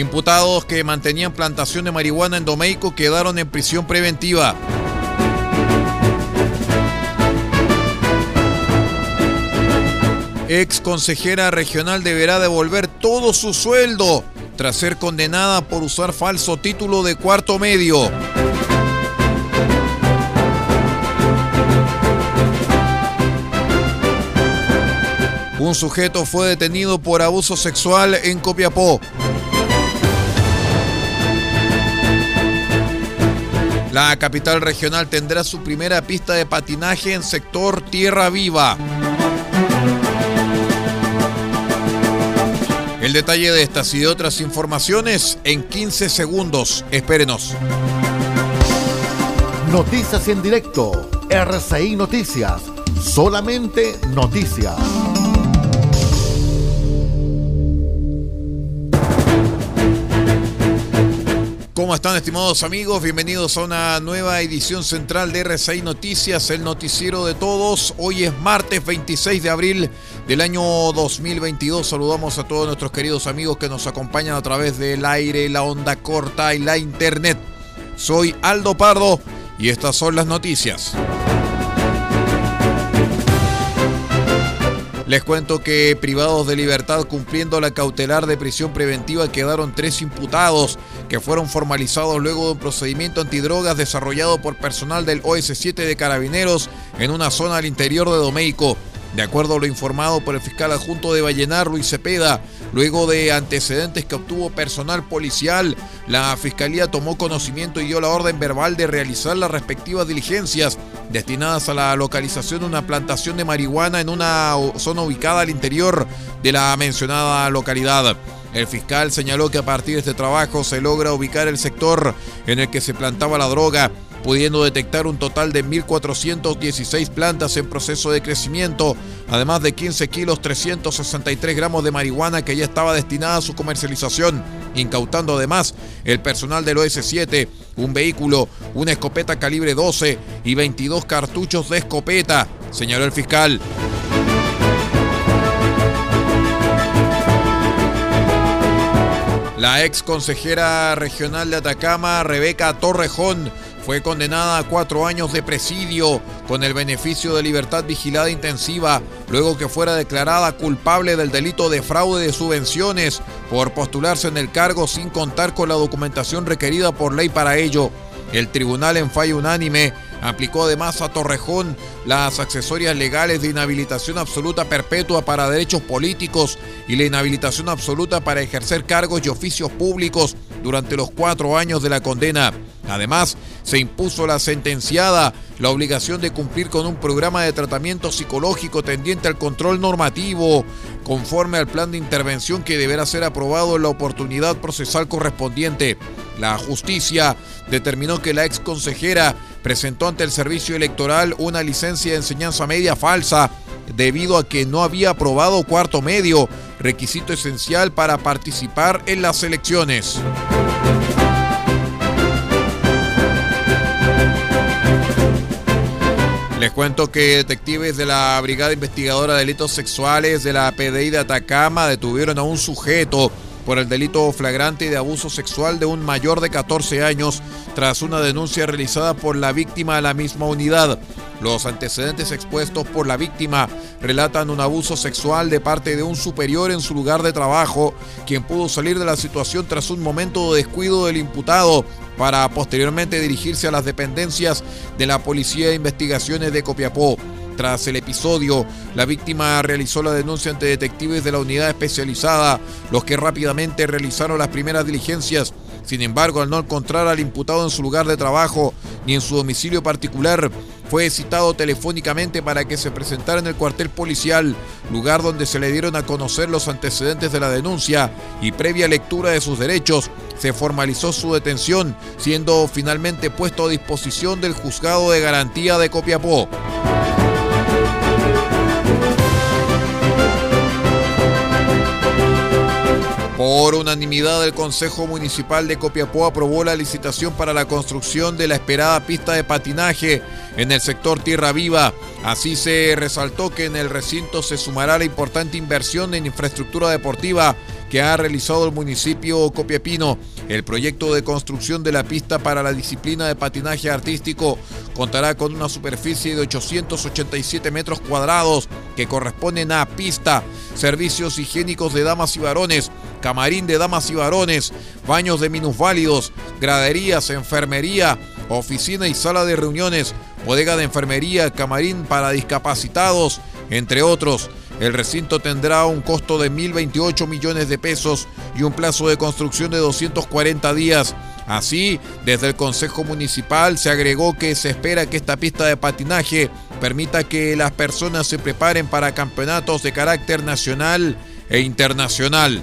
Imputados que mantenían plantación de marihuana en Domeico quedaron en prisión preventiva. Ex consejera regional deberá devolver todo su sueldo tras ser condenada por usar falso título de cuarto medio. Un sujeto fue detenido por abuso sexual en Copiapó. La capital regional tendrá su primera pista de patinaje en sector Tierra Viva. El detalle de estas y de otras informaciones en 15 segundos. Espérenos. Noticias en directo. RCI Noticias. Solamente noticias. ¿Cómo están estimados amigos? Bienvenidos a una nueva edición central de RCI Noticias, el noticiero de todos. Hoy es martes 26 de abril del año 2022. Saludamos a todos nuestros queridos amigos que nos acompañan a través del aire, la onda corta y la internet. Soy Aldo Pardo y estas son las noticias. Les cuento que privados de libertad cumpliendo la cautelar de prisión preventiva quedaron tres imputados que fueron formalizados luego de un procedimiento antidrogas desarrollado por personal del OS7 de Carabineros en una zona al interior de Domeico. De acuerdo a lo informado por el fiscal adjunto de Vallenar, Luis Cepeda, luego de antecedentes que obtuvo personal policial, la fiscalía tomó conocimiento y dio la orden verbal de realizar las respectivas diligencias destinadas a la localización de una plantación de marihuana en una zona ubicada al interior de la mencionada localidad. El fiscal señaló que a partir de este trabajo se logra ubicar el sector en el que se plantaba la droga pudiendo detectar un total de 1.416 plantas en proceso de crecimiento, además de 15 kilos 363 gramos de marihuana que ya estaba destinada a su comercialización, incautando además el personal del OS7, un vehículo, una escopeta calibre 12 y 22 cartuchos de escopeta, señaló el fiscal. La ex consejera regional de Atacama, Rebeca Torrejón, fue condenada a cuatro años de presidio con el beneficio de libertad vigilada intensiva luego que fuera declarada culpable del delito de fraude de subvenciones por postularse en el cargo sin contar con la documentación requerida por ley para ello. El tribunal en fallo unánime aplicó además a Torrejón las accesorias legales de inhabilitación absoluta perpetua para derechos políticos y la inhabilitación absoluta para ejercer cargos y oficios públicos durante los cuatro años de la condena. Además, se impuso a la sentenciada la obligación de cumplir con un programa de tratamiento psicológico tendiente al control normativo, conforme al plan de intervención que deberá ser aprobado en la oportunidad procesal correspondiente. La justicia determinó que la ex consejera presentó ante el servicio electoral una licencia de enseñanza media falsa debido a que no había aprobado cuarto medio, requisito esencial para participar en las elecciones. Les cuento que detectives de la Brigada Investigadora de Delitos Sexuales de la PDI de Atacama detuvieron a un sujeto por el delito flagrante de abuso sexual de un mayor de 14 años tras una denuncia realizada por la víctima a la misma unidad. Los antecedentes expuestos por la víctima relatan un abuso sexual de parte de un superior en su lugar de trabajo, quien pudo salir de la situación tras un momento de descuido del imputado para posteriormente dirigirse a las dependencias de la Policía de Investigaciones de Copiapó. Tras el episodio, la víctima realizó la denuncia ante detectives de la unidad especializada, los que rápidamente realizaron las primeras diligencias. Sin embargo, al no encontrar al imputado en su lugar de trabajo ni en su domicilio particular, fue citado telefónicamente para que se presentara en el cuartel policial, lugar donde se le dieron a conocer los antecedentes de la denuncia y previa lectura de sus derechos, se formalizó su detención, siendo finalmente puesto a disposición del juzgado de garantía de Copiapó. Por unanimidad, el Consejo Municipal de Copiapó aprobó la licitación para la construcción de la esperada pista de patinaje en el sector Tierra Viva. Así se resaltó que en el recinto se sumará la importante inversión en infraestructura deportiva que ha realizado el municipio Copiapino. El proyecto de construcción de la pista para la disciplina de patinaje artístico contará con una superficie de 887 metros cuadrados que corresponden a pista, servicios higiénicos de damas y varones, camarín de damas y varones, baños de minusválidos, graderías, enfermería, oficina y sala de reuniones, bodega de enfermería, camarín para discapacitados, entre otros. El recinto tendrá un costo de 1.028 millones de pesos y un plazo de construcción de 240 días. Así, desde el Consejo Municipal se agregó que se espera que esta pista de patinaje permita que las personas se preparen para campeonatos de carácter nacional e internacional.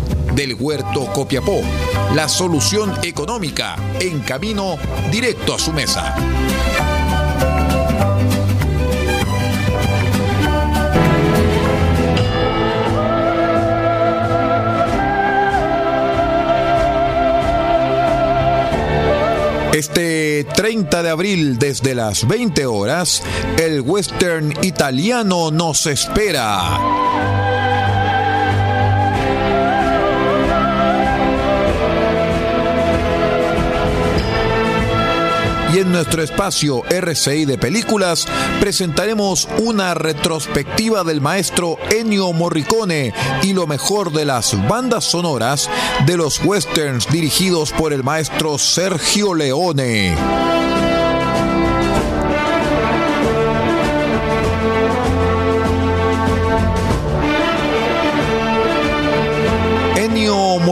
del Huerto Copiapó, la solución económica en camino directo a su mesa. Este 30 de abril desde las 20 horas, el western italiano nos espera. Y en nuestro espacio RCI de Películas presentaremos una retrospectiva del maestro Ennio Morricone y lo mejor de las bandas sonoras de los westerns dirigidos por el maestro Sergio Leone.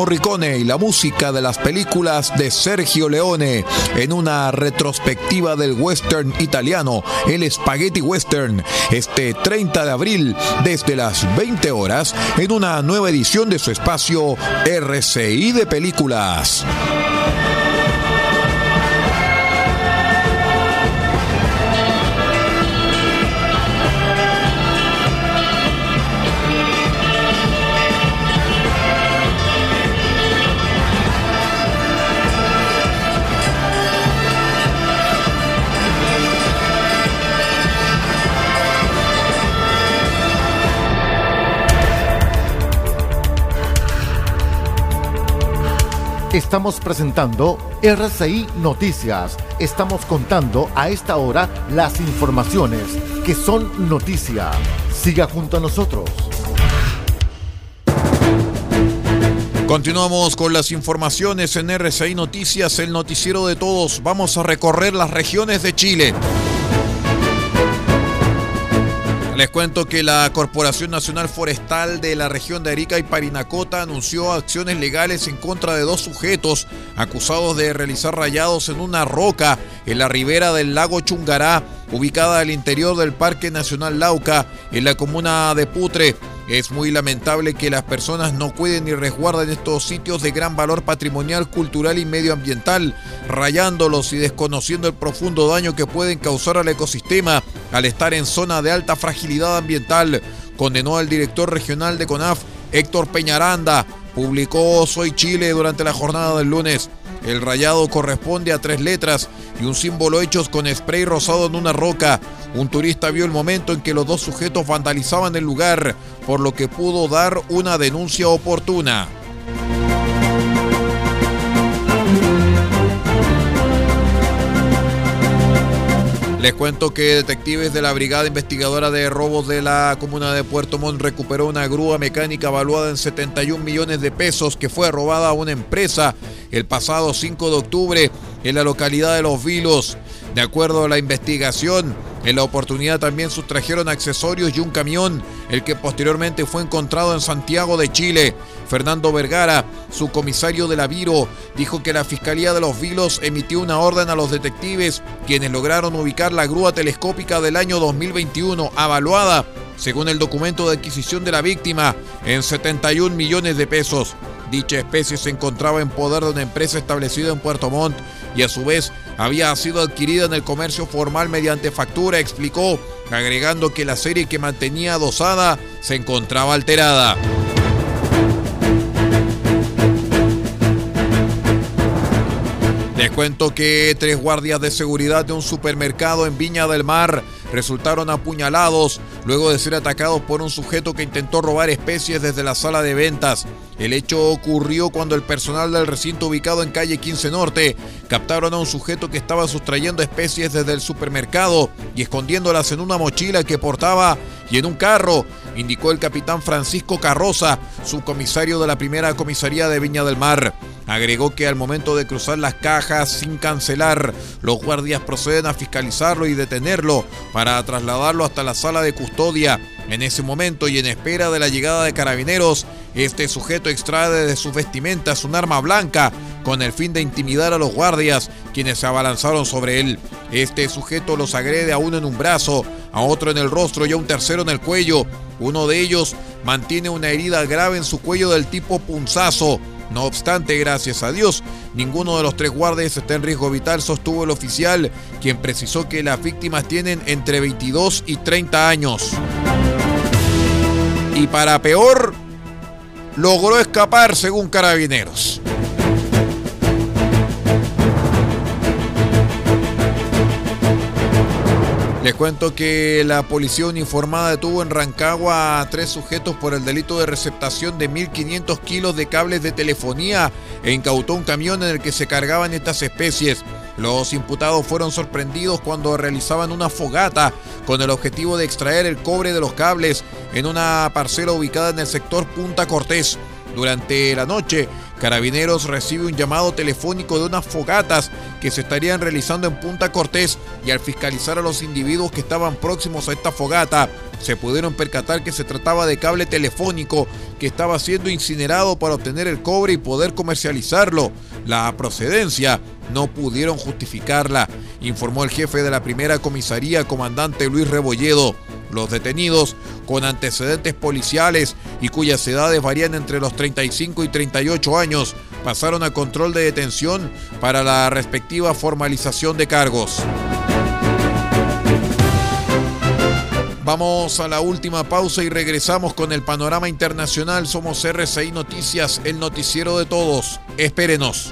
Morricone y la música de las películas de Sergio Leone en una retrospectiva del western italiano, el Spaghetti Western, este 30 de abril desde las 20 horas en una nueva edición de su espacio RCI de películas. Estamos presentando RCI Noticias. Estamos contando a esta hora las informaciones que son noticia. Siga junto a nosotros. Continuamos con las informaciones en RCI Noticias, el noticiero de todos. Vamos a recorrer las regiones de Chile. Les cuento que la Corporación Nacional Forestal de la región de Arica y Parinacota anunció acciones legales en contra de dos sujetos acusados de realizar rayados en una roca en la ribera del lago Chungará, ubicada al interior del Parque Nacional Lauca, en la comuna de Putre. Es muy lamentable que las personas no cuiden ni resguarden estos sitios de gran valor patrimonial, cultural y medioambiental, rayándolos y desconociendo el profundo daño que pueden causar al ecosistema al estar en zona de alta fragilidad ambiental, condenó el director regional de CONAF, Héctor Peñaranda, publicó Soy Chile durante la jornada del lunes. El rayado corresponde a tres letras y un símbolo hechos con spray rosado en una roca. Un turista vio el momento en que los dos sujetos vandalizaban el lugar, por lo que pudo dar una denuncia oportuna. Les cuento que detectives de la Brigada Investigadora de Robos de la Comuna de Puerto Montt recuperó una grúa mecánica valuada en 71 millones de pesos que fue robada a una empresa el pasado 5 de octubre en la localidad de Los Vilos. De acuerdo a la investigación, en la oportunidad también sustrajeron accesorios y un camión, el que posteriormente fue encontrado en Santiago de Chile. Fernando Vergara, su comisario de la Viro, dijo que la Fiscalía de los Vilos emitió una orden a los detectives, quienes lograron ubicar la grúa telescópica del año 2021, avaluada, según el documento de adquisición de la víctima, en 71 millones de pesos. Dicha especie se encontraba en poder de una empresa establecida en Puerto Montt y a su vez había sido adquirida en el comercio formal mediante factura, explicó, agregando que la serie que mantenía adosada se encontraba alterada. Les cuento que tres guardias de seguridad de un supermercado en Viña del Mar resultaron apuñalados luego de ser atacados por un sujeto que intentó robar especies desde la sala de ventas. El hecho ocurrió cuando el personal del recinto ubicado en calle 15 Norte captaron a un sujeto que estaba sustrayendo especies desde el supermercado y escondiéndolas en una mochila que portaba y en un carro, indicó el capitán Francisco Carroza, subcomisario de la primera comisaría de Viña del Mar. Agregó que al momento de cruzar las cajas sin cancelar, los guardias proceden a fiscalizarlo y detenerlo para trasladarlo hasta la sala de custodia. En ese momento y en espera de la llegada de carabineros, este sujeto extrae de sus vestimentas un arma blanca con el fin de intimidar a los guardias, quienes se abalanzaron sobre él. Este sujeto los agrede a uno en un brazo, a otro en el rostro y a un tercero en el cuello. Uno de ellos mantiene una herida grave en su cuello del tipo punzazo. No obstante, gracias a Dios, ninguno de los tres guardias está en riesgo vital, sostuvo el oficial, quien precisó que las víctimas tienen entre 22 y 30 años. Y para peor, logró escapar según carabineros. Cuento que la policía uniformada detuvo en Rancagua a tres sujetos por el delito de receptación de 1.500 kilos de cables de telefonía e incautó un camión en el que se cargaban estas especies. Los imputados fueron sorprendidos cuando realizaban una fogata con el objetivo de extraer el cobre de los cables en una parcela ubicada en el sector Punta Cortés. Durante la noche, Carabineros recibe un llamado telefónico de unas fogatas que se estarían realizando en Punta Cortés y al fiscalizar a los individuos que estaban próximos a esta fogata, se pudieron percatar que se trataba de cable telefónico que estaba siendo incinerado para obtener el cobre y poder comercializarlo. La procedencia no pudieron justificarla, informó el jefe de la primera comisaría, comandante Luis Rebolledo. Los detenidos con antecedentes policiales y cuyas edades varían entre los 35 y 38 años pasaron a control de detención para la respectiva formalización de cargos. Vamos a la última pausa y regresamos con el panorama internacional. Somos RCI Noticias, el noticiero de todos. Espérenos.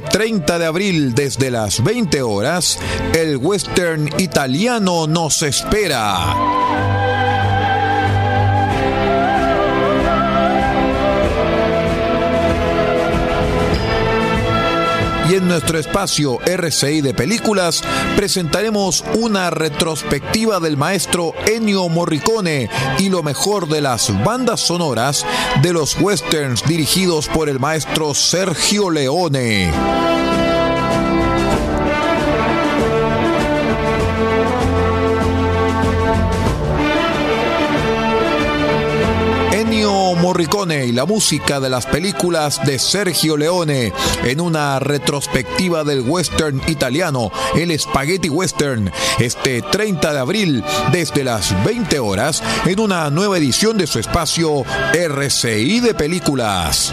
30 de abril desde las 20 horas, el western italiano nos espera. Y en nuestro espacio RCI de películas presentaremos una retrospectiva del maestro Ennio Morricone y lo mejor de las bandas sonoras de los westerns dirigidos por el maestro Sergio Leone. Morricone y la música de las películas de Sergio Leone en una retrospectiva del western italiano, el Spaghetti Western, este 30 de abril desde las 20 horas en una nueva edición de su espacio RCI de películas.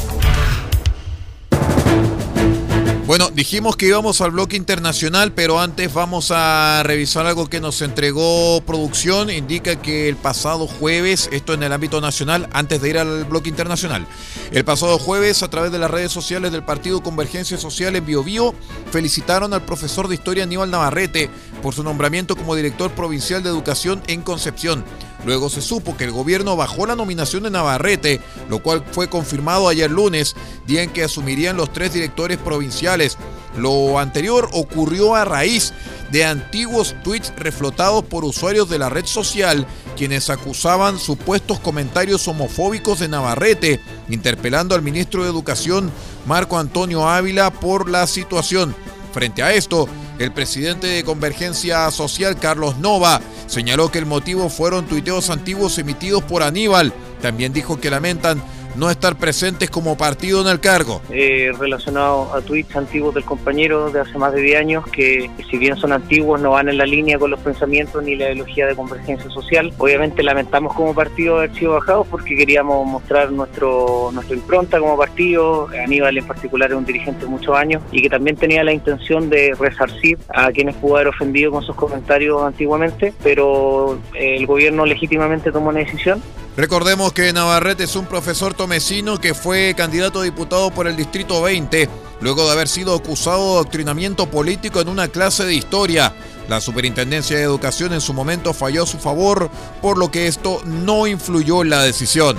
Bueno, dijimos que íbamos al bloque internacional, pero antes vamos a revisar algo que nos entregó producción. Indica que el pasado jueves, esto en el ámbito nacional, antes de ir al bloque internacional, el pasado jueves a través de las redes sociales del Partido Convergencia Social en Biobío, felicitaron al profesor de historia Aníbal Navarrete por su nombramiento como director provincial de educación en Concepción. Luego se supo que el gobierno bajó la nominación de Navarrete, lo cual fue confirmado ayer lunes, día en que asumirían los tres directores provinciales. Lo anterior ocurrió a raíz de antiguos tweets reflotados por usuarios de la red social, quienes acusaban supuestos comentarios homofóbicos de Navarrete, interpelando al ministro de Educación, Marco Antonio Ávila, por la situación. Frente a esto, el presidente de Convergencia Social, Carlos Nova, señaló que el motivo fueron tuiteos antiguos emitidos por Aníbal. También dijo que lamentan no estar presentes como partido en el cargo. Eh, relacionado a tweets antiguos del compañero de hace más de 10 años que si bien son antiguos no van en la línea con los pensamientos ni la ideología de convergencia social. Obviamente lamentamos como partido haber sido bajados porque queríamos mostrar nuestro nuestra impronta como partido. Aníbal en particular es un dirigente de muchos años y que también tenía la intención de resarcir a quienes pudo haber ofendido con sus comentarios antiguamente, pero el gobierno legítimamente tomó una decisión Recordemos que Navarrete es un profesor tomecino que fue candidato a diputado por el Distrito 20, luego de haber sido acusado de adoctrinamiento político en una clase de historia. La Superintendencia de Educación en su momento falló a su favor, por lo que esto no influyó en la decisión.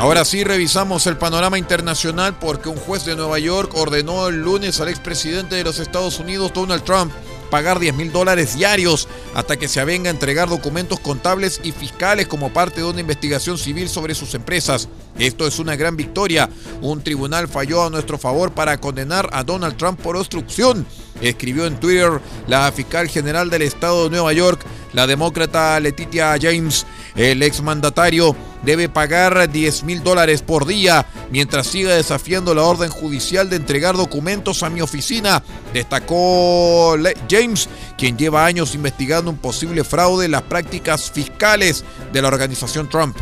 Ahora sí revisamos el panorama internacional porque un juez de Nueva York ordenó el lunes al expresidente de los Estados Unidos, Donald Trump, pagar 10 mil dólares diarios hasta que se avenga a entregar documentos contables y fiscales como parte de una investigación civil sobre sus empresas. Esto es una gran victoria. Un tribunal falló a nuestro favor para condenar a Donald Trump por obstrucción, escribió en Twitter la fiscal general del estado de Nueva York, la demócrata Letitia James. El exmandatario debe pagar 10 mil dólares por día mientras siga desafiando la orden judicial de entregar documentos a mi oficina, destacó James, quien lleva años investigando un posible fraude en las prácticas fiscales de la organización Trump.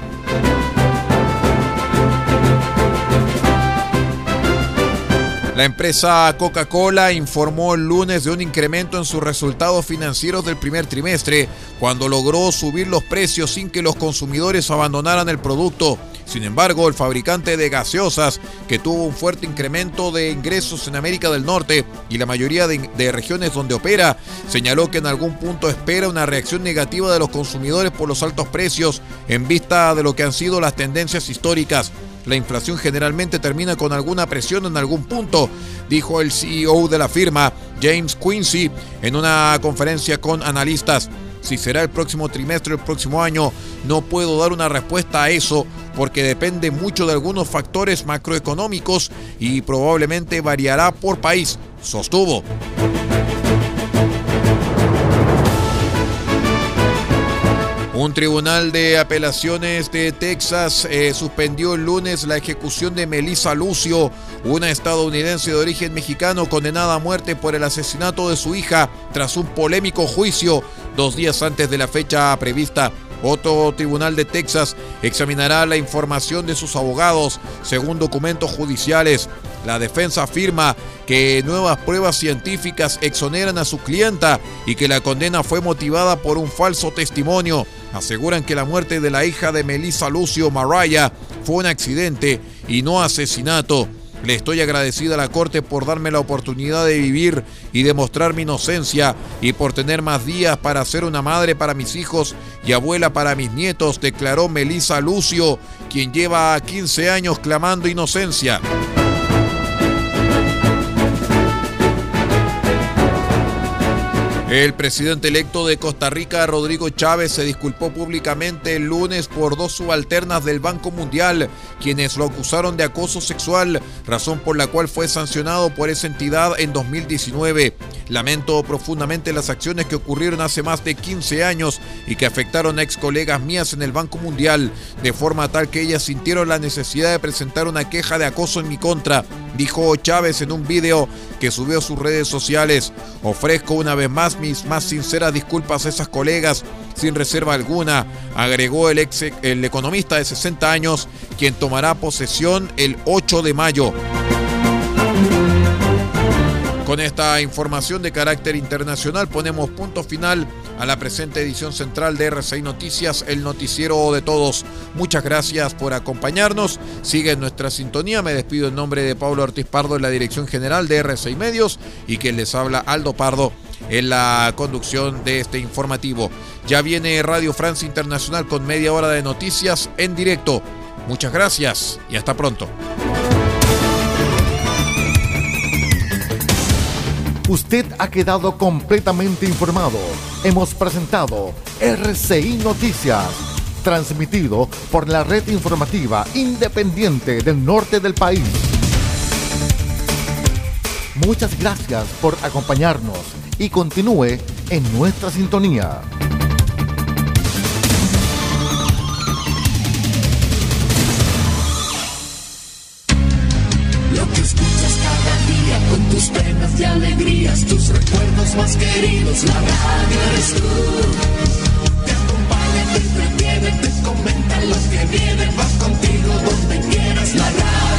La empresa Coca-Cola informó el lunes de un incremento en sus resultados financieros del primer trimestre, cuando logró subir los precios sin que los consumidores abandonaran el producto. Sin embargo, el fabricante de gaseosas, que tuvo un fuerte incremento de ingresos en América del Norte y la mayoría de, regiones donde opera, señaló que en algún punto espera una reacción negativa de los consumidores por los altos precios en vista de lo que han sido las tendencias históricas. La inflación generalmente termina con alguna presión en algún punto, dijo el CEO de la firma, James Quincy, en una conferencia con analistas. Si será el próximo trimestre, el próximo año, no puedo dar una respuesta a eso porque depende mucho de algunos factores macroeconómicos y probablemente variará por país, sostuvo. Un tribunal de apelaciones de Texas eh, suspendió el lunes la ejecución de Melissa Lucio, una estadounidense de origen mexicano condenada a muerte por el asesinato de su hija tras un polémico juicio dos días antes de la fecha prevista. Otro tribunal de Texas examinará la información de sus abogados según documentos judiciales. La defensa afirma que nuevas pruebas científicas exoneran a su clienta y que la condena fue motivada por un falso testimonio. Aseguran que la muerte de la hija de Melissa Lucio Mariah fue un accidente y no asesinato. Le estoy agradecida a la Corte por darme la oportunidad de vivir y demostrar mi inocencia y por tener más días para ser una madre para mis hijos y abuela para mis nietos, declaró Melissa Lucio, quien lleva 15 años clamando inocencia. El presidente electo de Costa Rica, Rodrigo Chávez, se disculpó públicamente el lunes por dos subalternas del Banco Mundial, quienes lo acusaron de acoso sexual, razón por la cual fue sancionado por esa entidad en 2019. Lamento profundamente las acciones que ocurrieron hace más de 15 años y que afectaron a ex colegas mías en el Banco Mundial, de forma tal que ellas sintieron la necesidad de presentar una queja de acoso en mi contra, dijo Chávez en un video que subió a sus redes sociales. Ofrezco una vez más mis más sinceras disculpas a esas colegas, sin reserva alguna, agregó el, ex, el economista de 60 años, quien tomará posesión el 8 de mayo. Con esta información de carácter internacional ponemos punto final a la presente edición central de RCI Noticias, el noticiero de todos. Muchas gracias por acompañarnos. Sigue en nuestra sintonía. Me despido en nombre de Pablo Ortiz Pardo en la dirección general de RCI Medios y que les habla Aldo Pardo en la conducción de este informativo. Ya viene Radio Francia Internacional con media hora de noticias en directo. Muchas gracias y hasta pronto. Usted ha quedado completamente informado. Hemos presentado RCI Noticias, transmitido por la red informativa independiente del norte del país. Muchas gracias por acompañarnos y continúe en nuestra sintonía. Lo que escuchas cada día con tus penas y alegrías, tus recuerdos más queridos, la radio eres tú. Te acompaña, te entretiene, te comenta los que vienen, vas contigo donde quieras, la radio